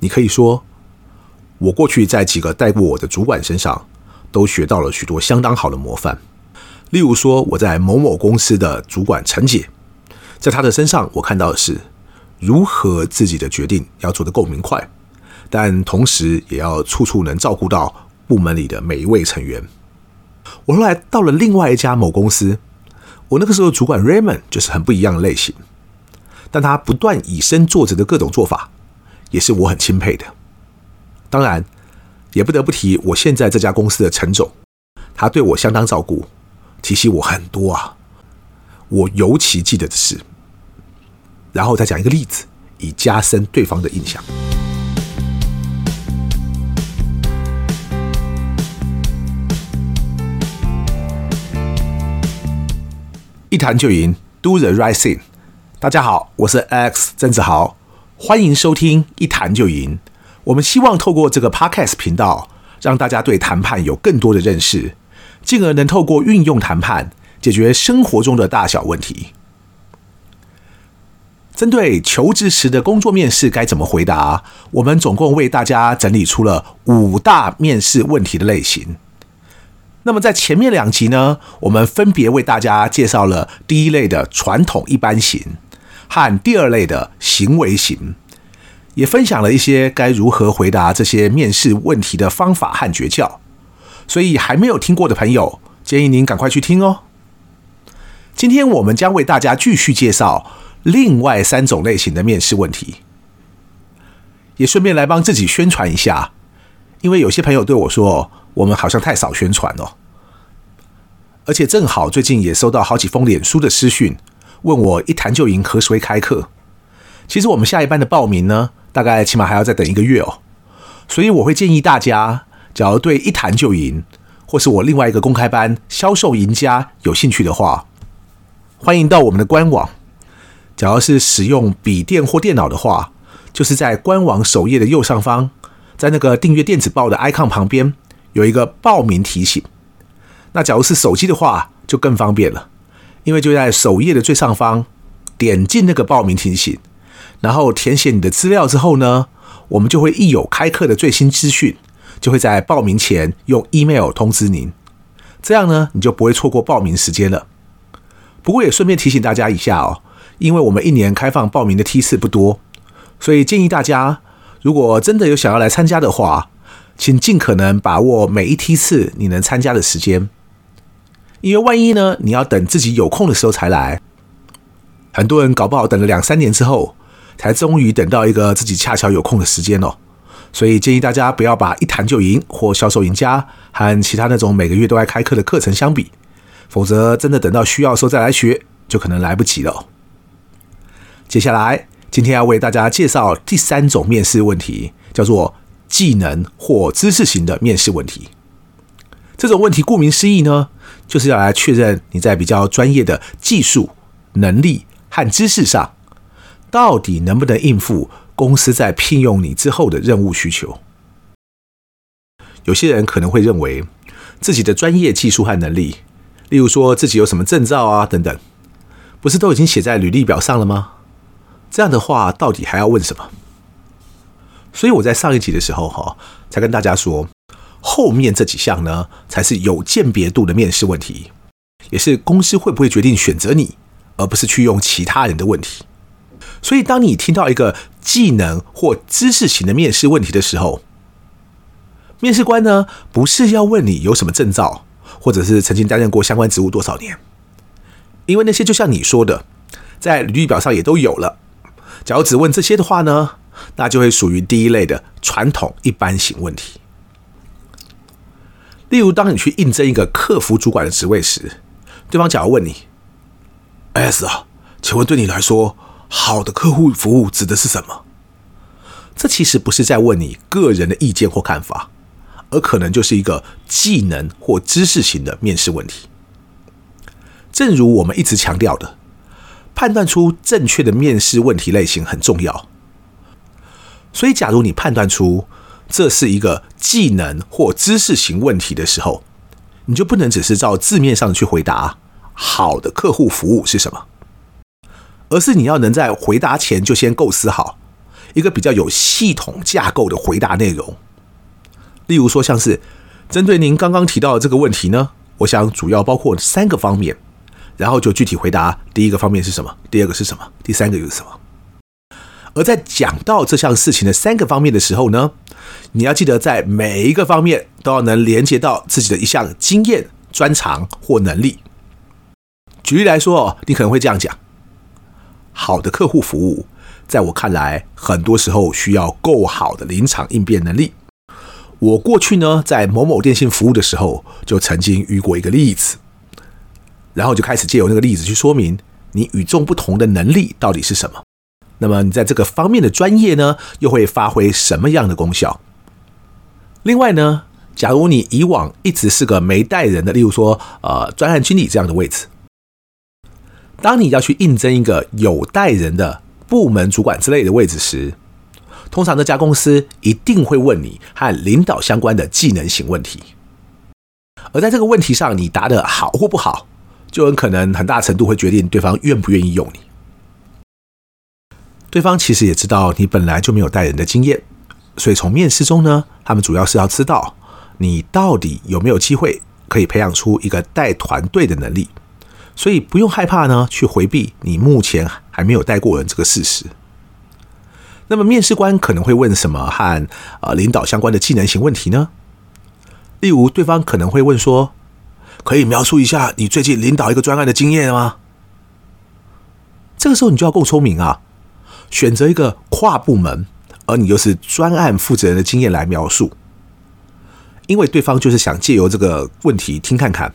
你可以说，我过去在几个带过我的主管身上，都学到了许多相当好的模范。例如说，我在某某公司的主管陈姐，在她的身上，我看到的是如何自己的决定要做得够明快，但同时也要处处能照顾到部门里的每一位成员。我后来到了另外一家某公司，我那个时候主管 Raymond 就是很不一样的类型，但他不断以身作则的各种做法，也是我很钦佩的。当然，也不得不提我现在这家公司的陈总，他对我相当照顾，提醒我很多啊。我尤其记得的是，然后再讲一个例子，以加深对方的印象。一谈就赢，Do the right thing。大家好，我是 Alex 曾志豪，欢迎收听一谈就赢。我们希望透过这个 Podcast 频道，让大家对谈判有更多的认识，进而能透过运用谈判解决生活中的大小问题。针对求职时的工作面试该怎么回答，我们总共为大家整理出了五大面试问题的类型。那么在前面两集呢，我们分别为大家介绍了第一类的传统一般型和第二类的行为型，也分享了一些该如何回答这些面试问题的方法和诀窍。所以还没有听过的朋友，建议您赶快去听哦。今天我们将为大家继续介绍另外三种类型的面试问题，也顺便来帮自己宣传一下，因为有些朋友对我说，我们好像太少宣传哦，而且正好最近也收到好几封脸书的私讯，问我一谈就赢何时会开课。其实我们下一班的报名呢，大概起码还要再等一个月哦，所以我会建议大家，假如对一谈就赢或是我另外一个公开班销售赢家有兴趣的话，欢迎到我们的官网。假如是使用笔电或电脑的话，就是在官网首页的右上方，在那个订阅电子报的 icon 旁边。有一个报名提醒，那假如是手机的话，就更方便了，因为就在首页的最上方，点进那个报名提醒，然后填写你的资料之后呢，我们就会一有开课的最新资讯，就会在报名前用 email 通知您，这样呢，你就不会错过报名时间了。不过也顺便提醒大家一下哦，因为我们一年开放报名的梯次不多，所以建议大家，如果真的有想要来参加的话，请尽可能把握每一梯次你能参加的时间，因为万一呢，你要等自己有空的时候才来，很多人搞不好等了两三年之后，才终于等到一个自己恰巧有空的时间哦。所以建议大家不要把一谈就赢或销售赢家和其他那种每个月都爱开课的课程相比，否则真的等到需要的时候再来学，就可能来不及了。接下来，今天要为大家介绍第三种面试问题，叫做。技能或知识型的面试问题，这种问题顾名思义呢，就是要来确认你在比较专业的技术能力和知识上，到底能不能应付公司在聘用你之后的任务需求。有些人可能会认为自己的专业技术和能力，例如说自己有什么证照啊等等，不是都已经写在履历表上了吗？这样的话，到底还要问什么？所以我在上一集的时候，哈，才跟大家说，后面这几项呢，才是有鉴别度的面试问题，也是公司会不会决定选择你，而不是去用其他人的问题。所以，当你听到一个技能或知识型的面试问题的时候，面试官呢，不是要问你有什么证照，或者是曾经担任过相关职务多少年，因为那些就像你说的，在履历表上也都有了。假如只问这些的话呢，那就会属于第一类的传统一般型问题。例如，当你去应征一个客服主管的职位时，对方假如问你：“S 啊，请问对你来说，好的客户服务指的是什么？”这其实不是在问你个人的意见或看法，而可能就是一个技能或知识型的面试问题。正如我们一直强调的，判断出正确的面试问题类型很重要。所以，假如你判断出这是一个技能或知识型问题的时候，你就不能只是照字面上去回答“好的客户服务是什么”，而是你要能在回答前就先构思好一个比较有系统架构的回答内容。例如说，像是针对您刚刚提到的这个问题呢，我想主要包括三个方面，然后就具体回答第一个方面是什么，第二个是什么，第三个又是什么。而在讲到这项事情的三个方面的时候呢，你要记得在每一个方面都要能连接到自己的一项经验、专长或能力。举例来说，你可能会这样讲：好的客户服务，在我看来，很多时候需要够好的临场应变能力。我过去呢，在某某电信服务的时候，就曾经遇过一个例子，然后就开始借由那个例子去说明你与众不同的能力到底是什么。那么你在这个方面的专业呢，又会发挥什么样的功效？另外呢，假如你以往一直是个没带人的，例如说呃专案经理这样的位置，当你要去应征一个有带人的部门主管之类的位置时，通常这家公司一定会问你和领导相关的技能型问题，而在这个问题上你答的好或不好，就很可能很大程度会决定对方愿不愿意用你。对方其实也知道你本来就没有带人的经验，所以从面试中呢，他们主要是要知道你到底有没有机会可以培养出一个带团队的能力，所以不用害怕呢，去回避你目前还没有带过人这个事实。那么面试官可能会问什么和呃领导相关的技能型问题呢？例如，对方可能会问说：“可以描述一下你最近领导一个专案的经验吗？”这个时候你就要够聪明啊！选择一个跨部门，而你又是专案负责人的经验来描述，因为对方就是想借由这个问题听看看，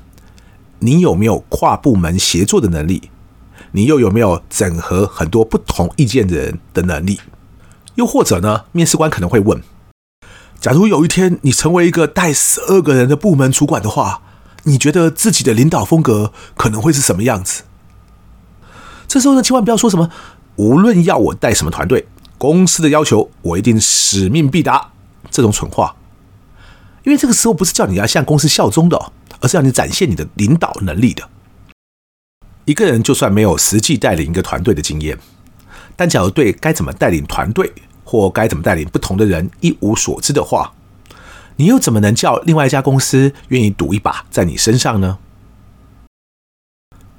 你有没有跨部门协作的能力，你又有没有整合很多不同意见的人的能力，又或者呢，面试官可能会问：假如有一天你成为一个带十二个人的部门主管的话，你觉得自己的领导风格可能会是什么样子？这时候呢，千万不要说什么。无论要我带什么团队，公司的要求我一定使命必达。这种蠢话，因为这个时候不是叫你要向公司效忠的，而是要你展现你的领导能力的。一个人就算没有实际带领一个团队的经验，但假如对该怎么带领团队或该怎么带领不同的人一无所知的话，你又怎么能叫另外一家公司愿意赌一把在你身上呢？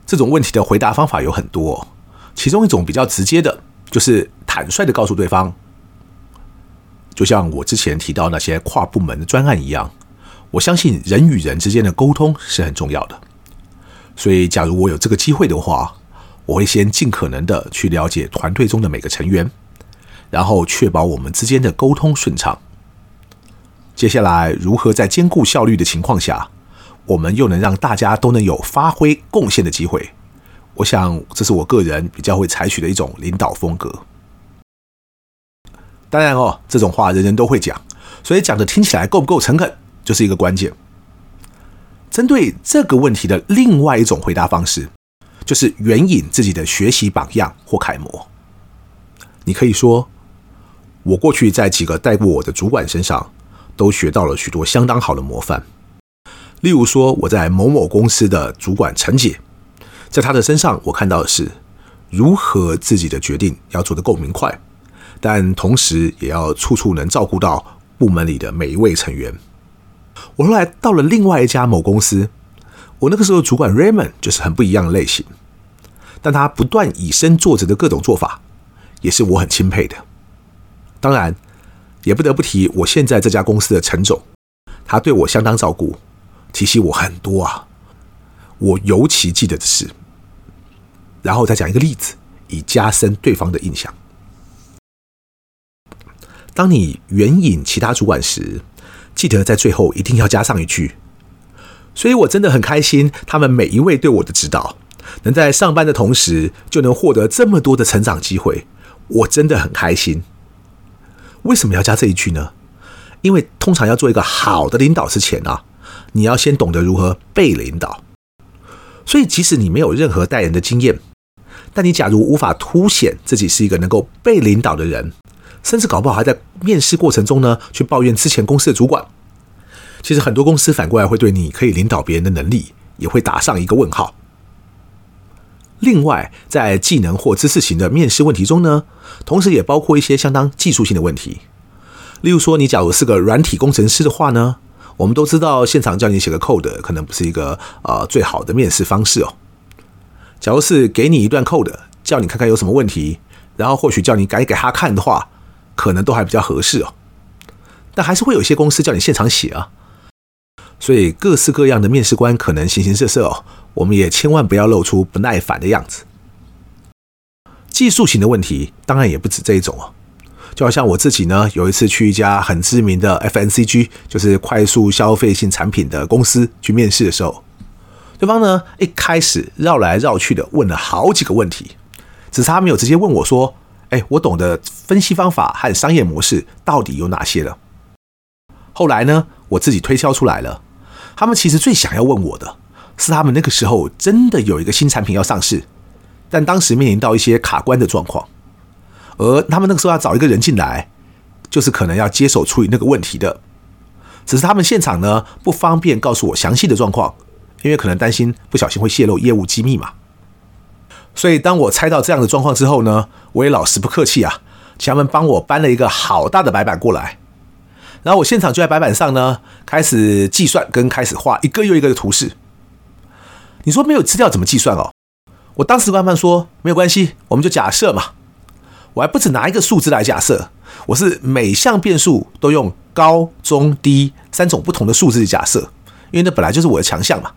这种问题的回答方法有很多。其中一种比较直接的，就是坦率的告诉对方，就像我之前提到那些跨部门的专案一样，我相信人与人之间的沟通是很重要的。所以，假如我有这个机会的话，我会先尽可能的去了解团队中的每个成员，然后确保我们之间的沟通顺畅。接下来，如何在兼顾效率的情况下，我们又能让大家都能有发挥贡献的机会？我想，这是我个人比较会采取的一种领导风格。当然哦，这种话人人都会讲，所以讲的听起来够不够诚恳，就是一个关键。针对这个问题的另外一种回答方式，就是援引自己的学习榜样或楷模。你可以说，我过去在几个带过我的主管身上，都学到了许多相当好的模范。例如说，我在某某公司的主管陈姐。在他的身上，我看到的是如何自己的决定要做得够明快，但同时也要处处能照顾到部门里的每一位成员。我后来到了另外一家某公司，我那个时候主管 Raymond 就是很不一样的类型，但他不断以身作则的各种做法，也是我很钦佩的。当然，也不得不提我现在这家公司的陈总，他对我相当照顾，提携我很多啊。我尤其记得的是。然后再讲一个例子，以加深对方的印象。当你援引其他主管时，记得在最后一定要加上一句。所以我真的很开心，他们每一位对我的指导，能在上班的同时就能获得这么多的成长机会，我真的很开心。为什么要加这一句呢？因为通常要做一个好的领导之前啊，你要先懂得如何被领导。所以即使你没有任何带人的经验，但你假如无法凸显自己是一个能够被领导的人，甚至搞不好还在面试过程中呢，去抱怨之前公司的主管，其实很多公司反过来会对你可以领导别人的能力也会打上一个问号。另外，在技能或知识型的面试问题中呢，同时也包括一些相当技术性的问题。例如说，你假如是个软体工程师的话呢，我们都知道现场叫你写个 code 可能不是一个呃最好的面试方式哦。假如是给你一段 code，叫你看看有什么问题，然后或许叫你改给他看的话，可能都还比较合适哦。但还是会有一些公司叫你现场写啊。所以各式各样的面试官可能形形色色哦，我们也千万不要露出不耐烦的样子。技术型的问题当然也不止这一种哦，就好像我自己呢，有一次去一家很知名的 FNCG，就是快速消费性产品的公司去面试的时候，对方呢一开始绕来绕去的问了好几个问题，只是他没有直接问我说：“哎，我懂得分析方法和商业模式到底有哪些了？”后来呢，我自己推敲出来了。他们其实最想要问我的是，他们那个时候真的有一个新产品要上市，但当时面临到一些卡关的状况，而他们那个时候要找一个人进来，就是可能要接手处理那个问题的。只是他们现场呢不方便告诉我详细的状况，因为可能担心不小心会泄露业务机密嘛。所以当我猜到这样的状况之后呢，我也老实不客气啊，请他们帮我搬了一个好大的白板过来。然后我现场就在白板上呢，开始计算跟开始画一个又一个的图示。你说没有资料怎么计算哦？我当时跟他们说没有关系，我们就假设嘛。我还不止拿一个数字来假设，我是每项变数都用高、中、低三种不同的数字假设，因为那本来就是我的强项嘛。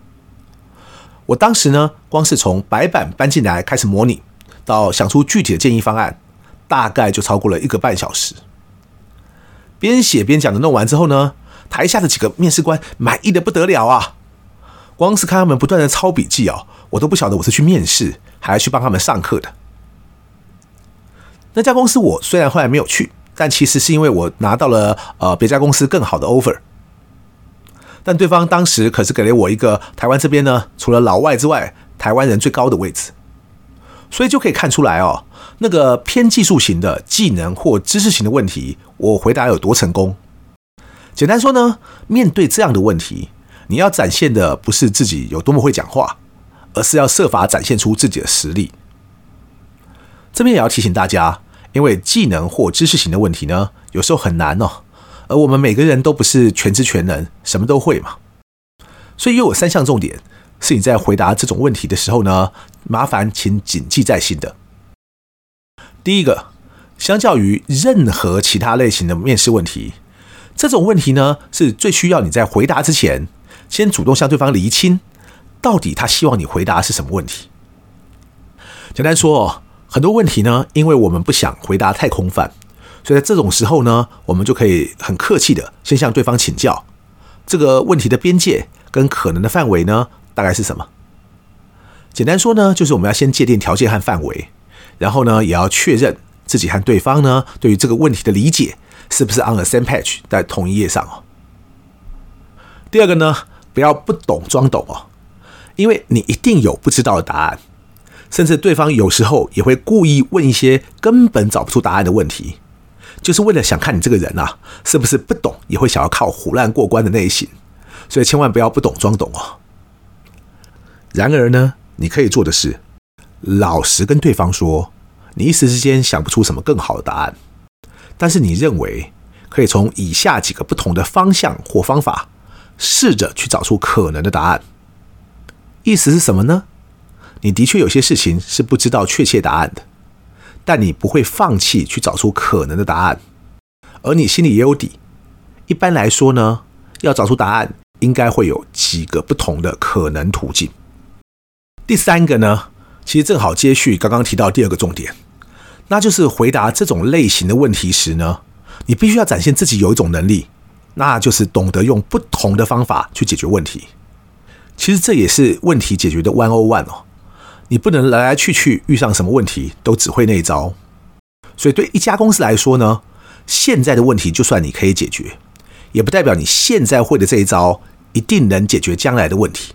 我当时呢，光是从白板搬进来开始模拟，到想出具体的建议方案，大概就超过了一个半小时。边写边讲的弄完之后呢，台下的几个面试官满意的不得了啊！光是看他们不断的抄笔记哦，我都不晓得我是去面试还要去帮他们上课的。那家公司我虽然后来没有去，但其实是因为我拿到了呃别家公司更好的 offer。但对方当时可是给了我一个台湾这边呢，除了老外之外，台湾人最高的位置，所以就可以看出来哦。那个偏技术型的技能或知识型的问题，我回答有多成功？简单说呢，面对这样的问题，你要展现的不是自己有多么会讲话，而是要设法展现出自己的实力。这边也要提醒大家，因为技能或知识型的问题呢，有时候很难哦，而我们每个人都不是全知全能，什么都会嘛。所以又有三项重点，是你在回答这种问题的时候呢，麻烦请谨记在心的。第一个，相较于任何其他类型的面试问题，这种问题呢，是最需要你在回答之前，先主动向对方厘清，到底他希望你回答是什么问题。简单说，很多问题呢，因为我们不想回答太空泛，所以在这种时候呢，我们就可以很客气的先向对方请教，这个问题的边界跟可能的范围呢，大概是什么？简单说呢，就是我们要先界定条件和范围。然后呢，也要确认自己和对方呢，对于这个问题的理解是不是 on the same page，在同一页上哦。第二个呢，不要不懂装懂哦，因为你一定有不知道的答案，甚至对方有时候也会故意问一些根本找不出答案的问题，就是为了想看你这个人啊，是不是不懂也会想要靠胡乱过关的类型，所以千万不要不懂装懂哦。然而呢，你可以做的是。老实跟对方说，你一时之间想不出什么更好的答案，但是你认为可以从以下几个不同的方向或方法，试着去找出可能的答案。意思是什么呢？你的确有些事情是不知道确切答案的，但你不会放弃去找出可能的答案，而你心里也有底。一般来说呢，要找出答案，应该会有几个不同的可能途径。第三个呢？其实正好接续刚刚提到第二个重点，那就是回答这种类型的问题时呢，你必须要展现自己有一种能力，那就是懂得用不同的方法去解决问题。其实这也是问题解决的 one o one 哦，你不能来来去去遇上什么问题都只会那一招。所以对一家公司来说呢，现在的问题就算你可以解决，也不代表你现在会的这一招一定能解决将来的问题。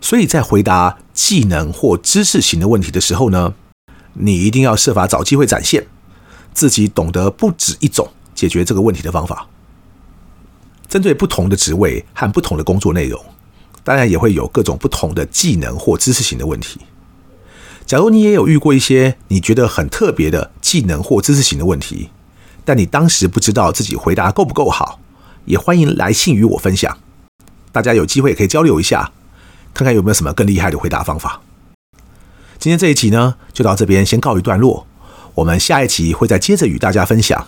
所以在回答技能或知识型的问题的时候呢，你一定要设法找机会展现自己懂得不止一种解决这个问题的方法。针对不同的职位和不同的工作内容，当然也会有各种不同的技能或知识型的问题。假如你也有遇过一些你觉得很特别的技能或知识型的问题，但你当时不知道自己回答够不够好，也欢迎来信与我分享。大家有机会可以交流一下，看看有没有什么更厉害的回答方法。今天这一集呢，就到这边先告一段落。我们下一集会再接着与大家分享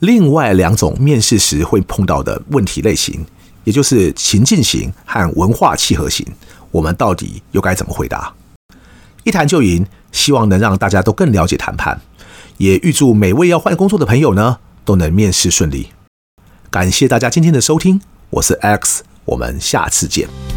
另外两种面试时会碰到的问题类型，也就是情境型和文化契合型。我们到底又该怎么回答？一谈就赢，希望能让大家都更了解谈判，也预祝每位要换工作的朋友呢都能面试顺利。感谢大家今天的收听，我是 X，我们下次见。